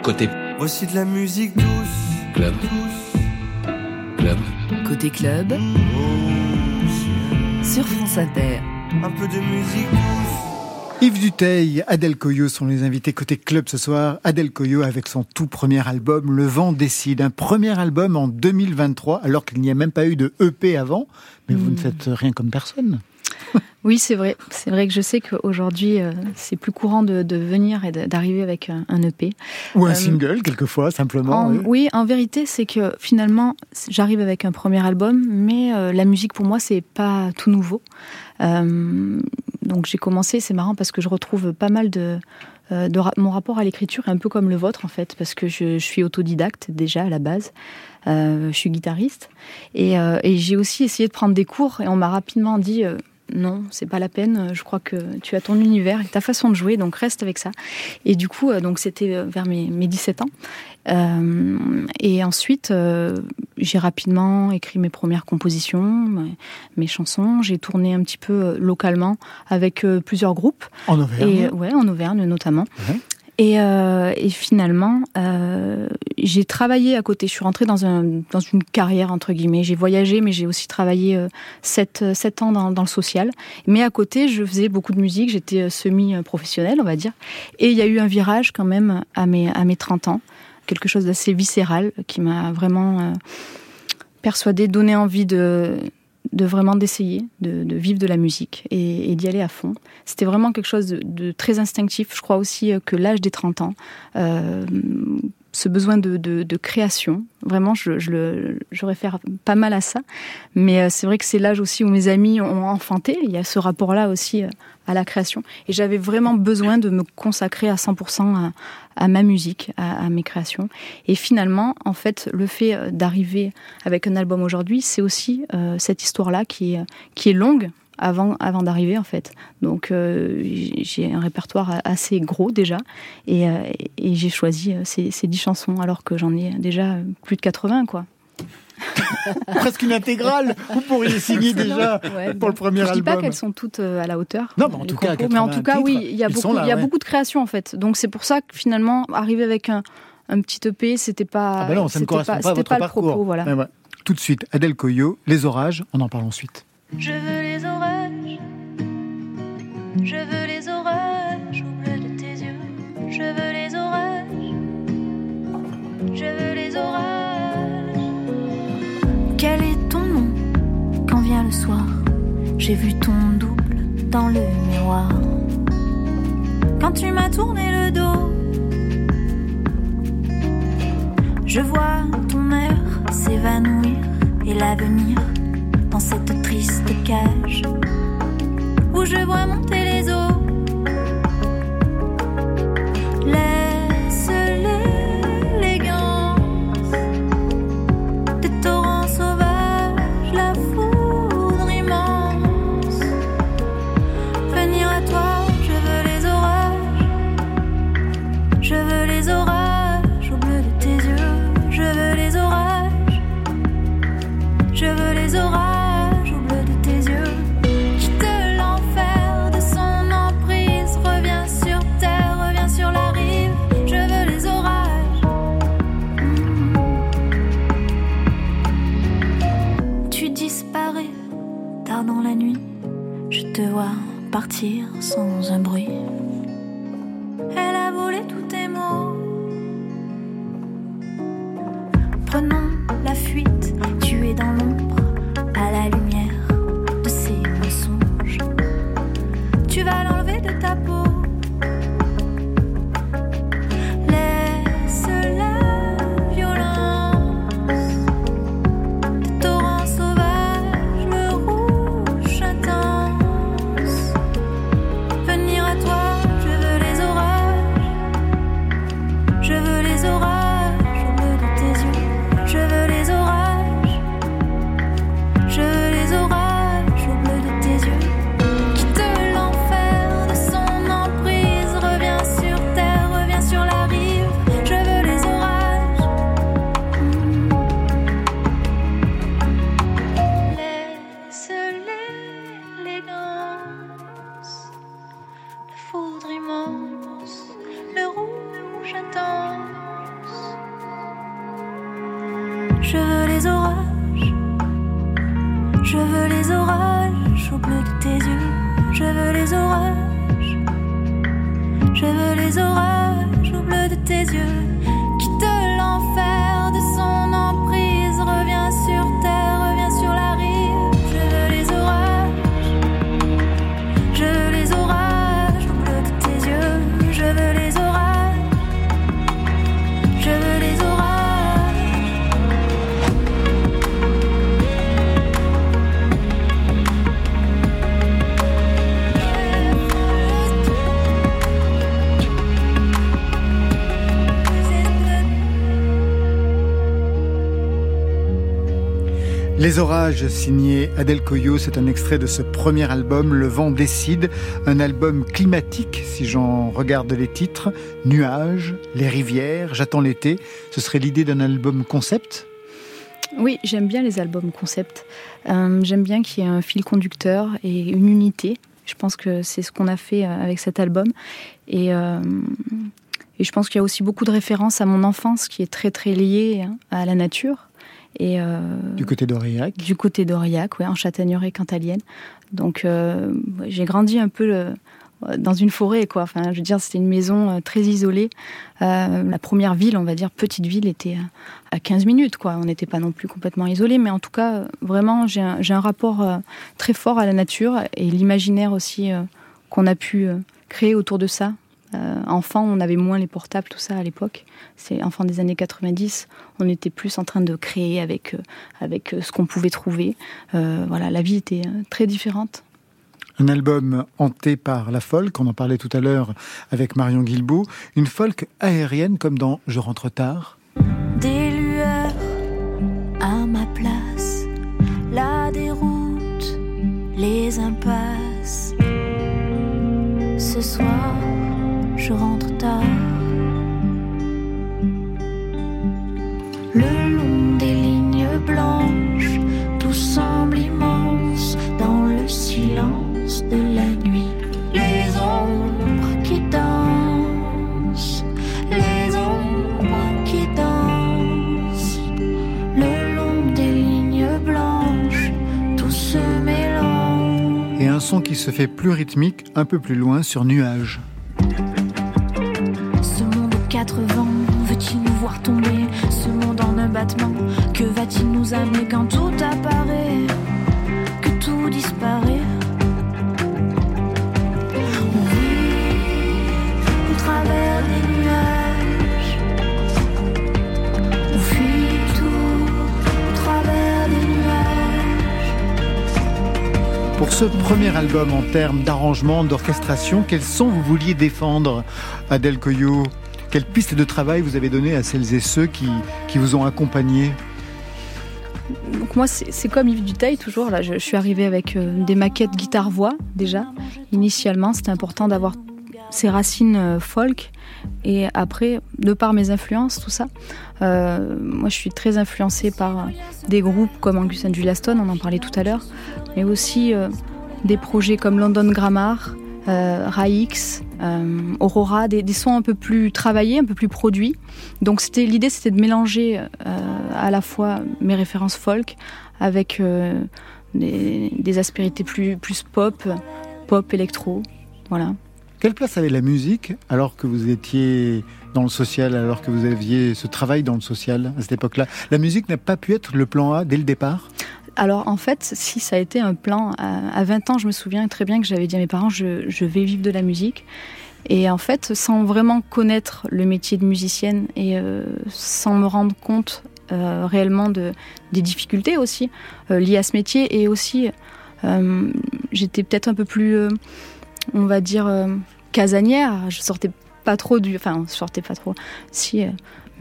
Côté Voici de la musique douce. club. Club. Côté club, sur France Inter. Un peu de musique douce. Yves Duteil, Adèle Coyot sont les invités côté club ce soir. Adèle Coyot avec son tout premier album, Le vent décide. Un premier album en 2023, alors qu'il n'y a même pas eu de EP avant. Mais vous ne faites rien comme personne. <laughs> Oui, c'est vrai. C'est vrai que je sais qu'aujourd'hui, euh, c'est plus courant de, de venir et d'arriver avec un, un EP. Ou un Euh, single, quelquefois, simplement. En- oui. oui, en vérité, c'est que finalement, j'arrive avec un premier album, mais euh, la musique pour moi, c'est pas tout nouveau. Donc j'ai commencé, c'est marrant parce que je retrouve pas mal de, de ra- mon rapport à l'écriture est un peu comme le vôtre en fait, parce que je, je suis autodidacte déjà à la base. Euh, je suis guitariste et, euh, et j'ai aussi essayé de prendre des cours et on m'a rapidement dit euh, non, c'est pas la peine. Je crois que tu as ton univers et ta façon de jouer, donc reste avec ça. Et du coup, euh, donc c'était euh, vers mes, mes 17 ans. Euh, et ensuite, euh, j'ai rapidement écrit mes premières compositions, mes, mes chansons. J'ai tourné un petit peu euh, localement avec euh, plusieurs groupes. En Auvergne. Et, ouais, en Auvergne notamment. Et, euh, et finalement, euh, j'ai travaillé à côté. Je suis rentrée dans, un, dans une carrière, entre guillemets. J'ai voyagé, mais j'ai aussi travaillé euh, sept, sept ans dans, dans le social. Mais à côté, je faisais beaucoup de musique. J'étais euh, semi-professionnelle, on va dire. Et il y a eu un virage quand même à mes, à mes 30 ans. Quelque chose d'assez viscéral qui m'a vraiment euh, persuadée, donné envie de, de vraiment d'essayer, de, vivre de la musique et, d'y aller à fond. C'était vraiment quelque chose de, de très instinctif. Je crois aussi euh, que l'âge des 30 ans, euh, ce besoin de, création, vraiment, je, je, le, je réfère pas mal à ça. Mais euh, c'est vrai que c'est l'âge aussi où mes amis ont enfanté. Il y a ce rapport-là aussi euh, à la création. Et j'avais vraiment besoin de me consacrer à 100% à, à ma musique, à, mes créations. Et finalement, en fait, le fait euh, d'arriver avec un album aujourd'hui, c'est aussi euh, cette histoire-là qui est, qui est longue avant, avant d'arriver en fait. Donc euh, j'ai un répertoire assez gros déjà et, euh, et j'ai choisi euh, ces, ces 10 chansons alors que j'en ai déjà plus de 80 quoi. <laughs> Presque une intégrale. Vous pourriez <laughs> signer déjà Ouais, pour le premier je dis album. pas qu'elles sont toutes à la hauteur. Non, mais en tout cas, mais en 80 tout cas, titres, oui, il y a beaucoup, là, il y a ouais. beaucoup de créations en fait. Donc c'est pour ça que finalement, arriver avec un, un petit EP, c'était pas, Ah bah non, ça ne correspond pas, pas à votre pas le parcours. propos, voilà. Ouais, ouais. Tout de suite, Adèle Coyot, Les Orages, on en parle ensuite. Je veux les orages, je veux les orages au bleu de tes yeux. Je veux les orages, je veux les orages. Quel est ton nom quand vient le soir? J'ai vu ton double dans le miroir. Quand tu m'as tourné le dos, je vois ton air s'évanouir et l'avenir dans cette triste cage où je vois monter les eaux. Bleu Les orages, signé Adèle Coyot, c'est un extrait de ce premier album, Le vent décide, un album climatique, si j'en regarde les titres, Nuages, Les rivières, J'attends l'été, ce serait l'idée d'un album concept? Oui, j'aime bien les albums concept. Euh, j'aime bien qu'il y ait un fil conducteur et une unité. Je pense que c'est ce qu'on a fait euh, avec cet album. Euh, et je pense qu'il y a aussi beaucoup de références à mon enfance qui est très très liée à la nature. Et euh, Du côté d'Aurillac du côté d'Aurillac, ouais, en châtaigneraie cantalienne. Donc euh, j'ai grandi un peu le- dans une forêt, quoi. Enfin, je veux dire, c'était une maison euh, très isolée. Euh, la première ville, on va dire petite ville, était à- à 15 minutes, quoi. On n'était pas non plus complètement isolé, mais en tout cas, euh, vraiment, j'ai un, un rapport euh, très fort à la nature et l'imaginaire aussi euh, qu'on a pu euh, créer autour de ça. Euh, enfant, on avait moins les portables, tout ça à l'époque. C'est enfant des années 90. On était plus en train de créer avec, euh, avec euh, ce qu'on pouvait trouver. Euh, voilà, la vie était très différente. Un album hanté par la folk, on en parlait tout à l'heure avec Marion Guilbault. Une folk aérienne comme dans Je rentre tard. Des lueurs à ma place, la déroute, les impasses. Le long des lignes blanches, tout semble immense dans le silence de la nuit. Les ombres qui dansent, les ombres qui dansent. Le long des lignes blanches, tout se mélange. Et un son qui se fait plus rythmique un peu plus loin sur Nuage. Voir tomber Ce monde en un battement, que va-t-il nous amener quand tout apparaît Que tout disparaît? Vit au travers des nuages. On fuit tout au travers des nuages. Pour ce premier album en termes d'arrangement, d'orchestration, quels sons vous vouliez défendre, Adèle Coyot? Quelles pistes de travail vous avez données à celles et ceux qui, vous ont accompagné moi, c'est comme Yves Duteil, toujours. Là, je, suis arrivée avec euh, des maquettes guitare-voix, déjà. Initialement, c'était important d'avoir ces racines euh, folk. Et après, de par mes influences, tout ça, euh, moi, je suis très influencée par des groupes comme Angus and Julia Stone, on en parlait tout à l'heure, mais aussi des projets comme London Grammar, euh, Raix, euh, Aurora, des, des sons un peu plus travaillés, un peu plus produits. Donc c'était l'idée, c'était de mélanger euh, à la fois mes références folk avec euh, des, aspérités plus, plus pop, pop électro, voilà. Quelle place avait la musique alors que vous étiez dans le social, alors que vous aviez ce travail dans le social à cette époque-là? La musique n'a pas pu être le plan A dès le départ? Alors en fait, si ça a été un plan, à, à 20 ans, je me souviens très bien que j'avais dit à mes parents, je, vais vivre de la musique. Et en fait, sans vraiment connaître le métier de musicienne et euh, sans me rendre compte euh, réellement de, des difficultés aussi euh, liées à ce métier, et aussi j'étais peut-être un peu plus, on va dire, casanière. Je sortais pas trop du, enfin, je sortais pas trop. Si.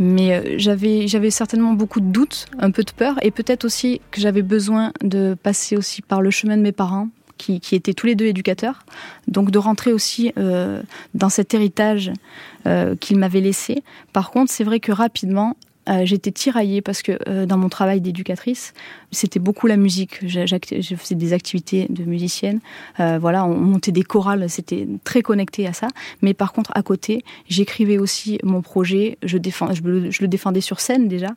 Mais euh, j'avais j'avais certainement beaucoup de doutes, un peu de peur, et peut-être aussi que j'avais besoin de passer aussi par le chemin de mes parents, qui, qui étaient tous les deux éducateurs, donc de rentrer aussi euh, dans cet héritage euh, qu'ils m'avaient laissé. Par contre, c'est vrai que rapidement, euh, j'étais tiraillée parce que euh, dans mon travail d'éducatrice, c'était beaucoup la musique. Je faisais des activités de musicienne. Euh, voilà, on montait des chorales, c'était très connecté à ça. Mais par contre, à côté, j'écrivais aussi mon projet. Je, le, défendais sur scène déjà.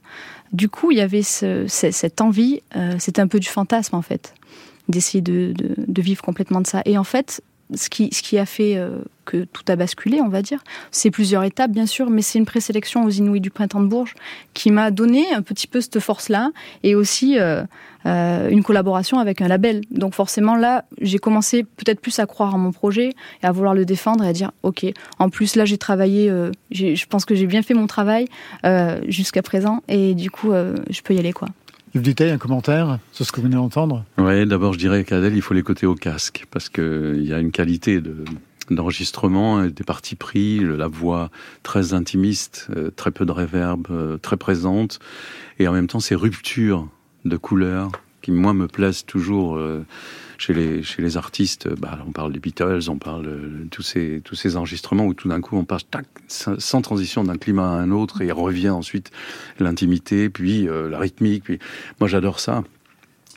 Du coup, il y avait ce- ce- cette envie. c'était un peu du fantasme en fait, d'essayer de, de- de vivre complètement de ça. Et en fait, ce qui, a fait euh, que tout a basculé, on va dire, c'est plusieurs étapes, bien sûr, mais c'est une présélection aux Inouïs du Printemps de Bourges qui m'a donné un petit peu cette force-là et aussi euh, euh, une collaboration avec un label. Donc forcément, là, j'ai commencé peut-être plus à croire en mon projet et à vouloir le défendre et à dire, OK, en plus, là, j'ai travaillé, je pense que j'ai bien fait mon travail jusqu'à présent et du coup, je peux y aller, quoi. Un commentaire sur ce que vous venez d'entendre? Oui, d'abord je dirais qu'Adèle, il faut l'écouter au casque, parce qu'il y a une qualité de d'enregistrement, euh, des parties pris, la voix très intimiste, euh, très peu de réverb, euh, très présente, et en même temps ces ruptures de couleurs qui moi me plaisent toujours euh, chez les chez les artistes. Bah, on parle des Beatles, on parle euh, de tous ces tous ces enregistrements où tout d'un coup on passe tac, sans transition d'un climat à un autre et revient ensuite l'intimité, puis euh, la rythmique. Puis moi j'adore ça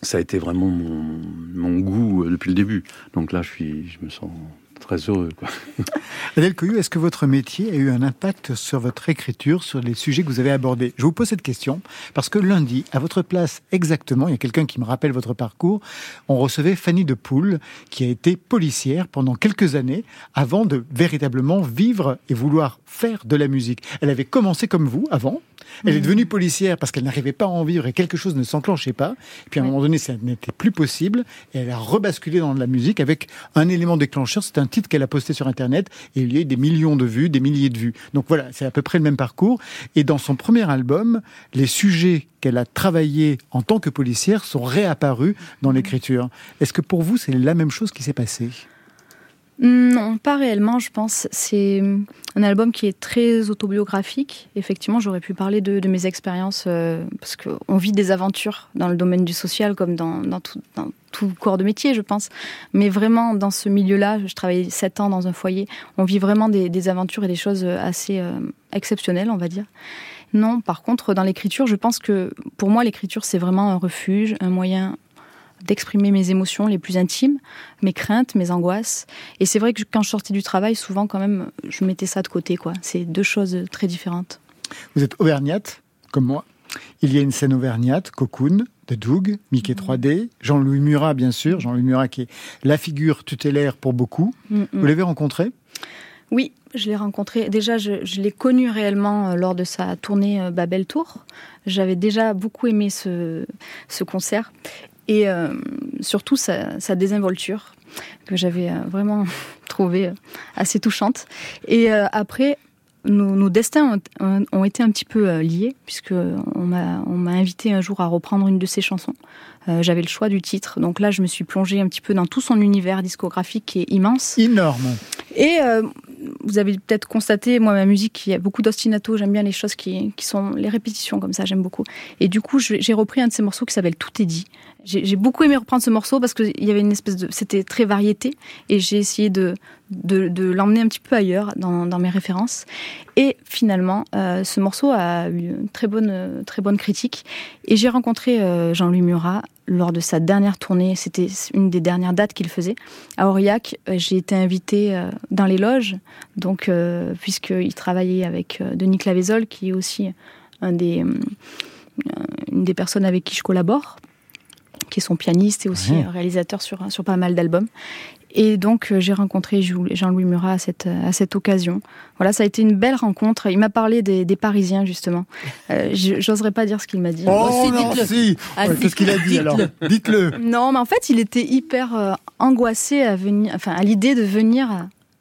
ça a été vraiment mon, mon goût euh, depuis le début. Donc là, je me sens très heureux. <laughs> Adèle Coyou, est-ce que votre métier a eu un impact sur votre écriture, sur les sujets que vous avez abordés? Je vous pose cette question parce que lundi, à votre place exactement, il y a quelqu'un qui me rappelle votre parcours, on recevait Fanny de Poule, qui a été policière pendant quelques années avant de véritablement vivre et vouloir faire de la musique. Elle avait commencé comme vous avant. Elle est devenue policière parce qu'elle n'arrivait pas à en vivre et quelque chose ne s'enclenchait pas. Et puis à un moment donné, ça n'était plus possible. Et elle a rebasculé dans la musique avec un élément déclencheur. C'est un titre qu'elle a posté sur Internet et il y a eu des millions de vues, des milliers de vues. Donc voilà, c'est à peu près le même parcours. Et dans son premier album, les sujets qu'elle a travaillés en tant que policière sont réapparus dans l'écriture. Est-ce que pour vous, c'est la même chose qui s'est passée? Non, pas réellement, je pense. C'est un album qui est très autobiographique. Effectivement, j'aurais pu parler de, mes expériences, euh, parce qu'on vit des aventures dans le domaine du social comme dans, tout, corps de métier, je pense. Mais vraiment, dans ce milieu-là, je travaillais sept ans dans un foyer, on vit vraiment des, aventures et des choses assez euh, exceptionnelles, on va dire. Non, par contre, dans l'écriture, je pense que pour moi, l'écriture, c'est vraiment un refuge, un moyen d'exprimer mes émotions les plus intimes, mes craintes, mes angoisses. Et c'est vrai que quand je sortais du travail, souvent quand même, je mettais ça de côté. quoi. C'est deux choses très différentes. Vous êtes auvergnate, comme moi. Il y a une scène auvergnate, Cocoon, de Doug, Mickey 3D, Jean-Louis Murat, bien sûr. Jean-Louis Murat qui est la figure tutélaire pour beaucoup. Mm, mm. Vous l'avez rencontré? Oui, je l'ai rencontré. Déjà, je, je l'ai connu réellement euh, lors de sa tournée euh, Babel Tour. J'avais déjà beaucoup aimé ce, ce concert. Et euh, surtout sa, sa désinvolture, que j'avais euh, vraiment <laughs> trouvée euh, assez touchante. Et euh, après, nos, nos destins ont, ont été un petit peu liés, puisque on m'a on m'a invité un jour à reprendre une de ses chansons. Euh, J'avais le choix du titre, donc là je me suis plongée un petit peu dans tout son univers discographique qui est immense. Énorme. Et vous avez peut-être constaté, moi, ma musique, il y a beaucoup d'ostinato. J'aime bien les choses qui, qui sont les répétitions comme ça, j'aime beaucoup. Et du coup, j'ai repris un de ces morceaux qui s'appelle Tout est dit. J'ai beaucoup aimé reprendre ce morceau parce qu'il y avait une espèce de. C'était très variété et j'ai essayé de, de, l'emmener un petit peu ailleurs dans, dans mes références. Et finalement, euh, ce morceau a eu une très bonne, très bonne critique. Et j'ai rencontré euh, Jean-Louis Murat lors de sa dernière tournée. C'était une des dernières dates qu'il faisait. À Aurillac, euh, j'ai été invitée dans les loges, donc, puisqu'il travaillait avec Denis Clavezol, qui est aussi une des personnes avec qui je collabore, qui est son pianiste et aussi Ouais. réalisateur sur, sur pas mal d'albums. Et donc, euh, j'ai rencontré Jean-Louis Murat à cette, à cette occasion. Voilà, ça a été une belle rencontre. Il m'a parlé des, des Parisiens, justement. Euh, J'oserais pas dire ce qu'il m'a dit. Oh non, dites-le. si Ah, Ouais, Qu'est-ce qu'il a dit alors Dites-le Non, mais en fait, il était hyper euh, angoissé à venir, enfin, à l'idée de venir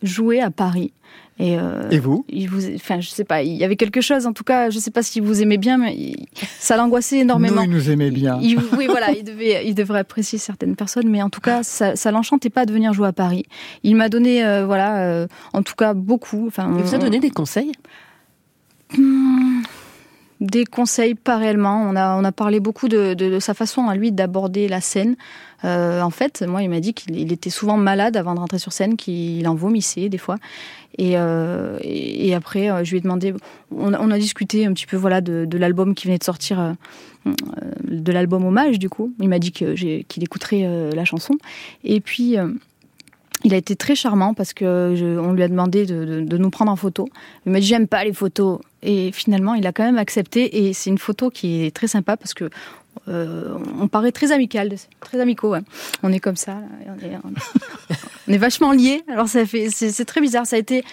jouer à Paris. Et, euh, Et vous il vous, enfin, je sais pas, il y avait quelque chose. En tout cas, je sais pas si vous aimez bien, mais il- ça l'angoissait énormément. Nous, il nous aimait bien. Il- oui, voilà, il devait, il devrait apprécier certaines personnes, mais en tout cas, ça, ça l'enchantait pas de venir jouer à Paris. Il m'a donné, euh, voilà, euh, en tout cas beaucoup. Enfin, Il vous a on- donné des conseils? Hmm, Des conseils, pas réellement. On a, on a parlé beaucoup de, de- sa façon à lui d'aborder la scène. Euh, en fait, moi, il m'a dit qu'il il était souvent malade avant de rentrer sur scène, qu'il en vomissait des fois. Et, euh, et, après, euh, je lui ai demandé. On, a- discuté un petit peu, voilà, de, l'album qui venait de sortir, de l'album hommage. Du coup, il m'a dit qu'il écouterait la chanson. Et puis. Il a été très charmant parce que on lui a demandé de, nous prendre en photo. Il m'a dit j'aime pas les photos et finalement il a quand même accepté et c'est une photo qui est très sympa parce que euh, on paraît très amical, très amicaux. ouais. On est comme ça, on, est, vachement liés. Alors ça fait c'est très bizarre. Ça a été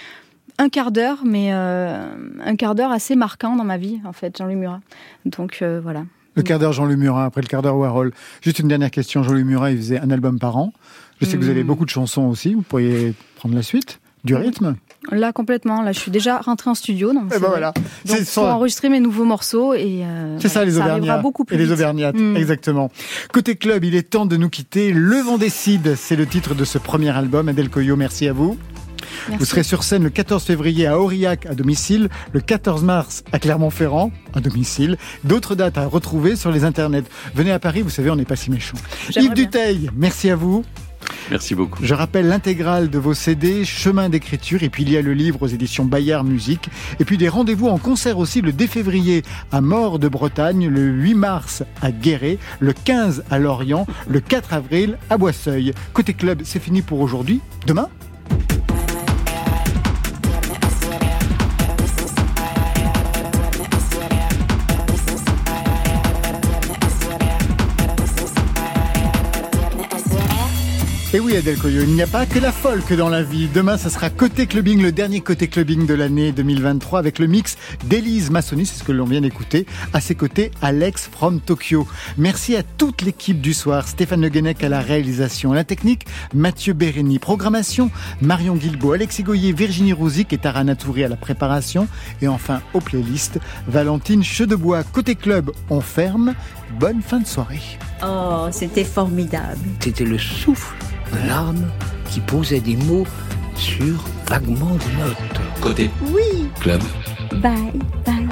un quart d'heure, mais euh, un quart d'heure assez marquant dans ma vie en fait, Jean-Louis Murat. Donc euh, voilà. Le quart d'heure Jean-Louis Murat, après le quart d'heure Warhol. Juste une dernière question. Jean-Louis Murat, il faisait un album par an. Je sais que vous avez Mm. beaucoup de chansons aussi. Vous pourriez prendre la suite Du rythme Là complètement. Là, je suis déjà rentrée en studio. Donc Eh ben voilà. Donc pour ça. enregistrer mes nouveaux morceaux et euh, C'est ça, les Auvergnats. beaucoup plus et les. Auvergnates, Mm. exactement. Côté club, il est temps de nous quitter. Le vent décide, c'est le titre de ce premier album. Adèle Coyot, merci à vous. Merci. Vous serez sur scène le 14 février à Aurillac à domicile, le 14 mars à Clermont-Ferrand à domicile. D'autres dates à retrouver sur les internets. Venez à Paris, vous savez, on n'est pas si méchants. Yves bien. Duteil, merci à vous. Merci beaucoup. Je rappelle l'intégrale de vos CD, Chemin d'écriture, et puis il y a le livre aux éditions Bayard Musique, et puis des rendez-vous en concert aussi le 2 février à Mort de Bretagne, le 8 mars à Guéret, le 15 à Lorient, le 4 avril à Boisseuil. Côté club, c'est fini pour aujourd'hui. Demain, Et oui, Adèle Coyo, il n'y a pas que la folk dans la vie. Demain, ça sera Côté Clubbing, le dernier Côté Clubbing de l'année 2023, avec le mix d'Élise Massoni, c'est ce que l'on vient d'écouter. À ses côtés, Alex from Tokyo. Merci à toute l'équipe du soir. Stéphane Le Guenec à la réalisation. À la technique, Mathieu Bérény. Programmation, Marion Guilbault, Alexis Goyer, Virginie Rouzic et Tara Touré à la préparation. Et enfin, aux playlists, Valentine Chedebois. Côté Club, on ferme. Bonne fin de soirée. Oh, c'était formidable. C'était le souffle de l'âme qui posait des mots sur vaguement des notes. Côté Oui. club. Bye, bye.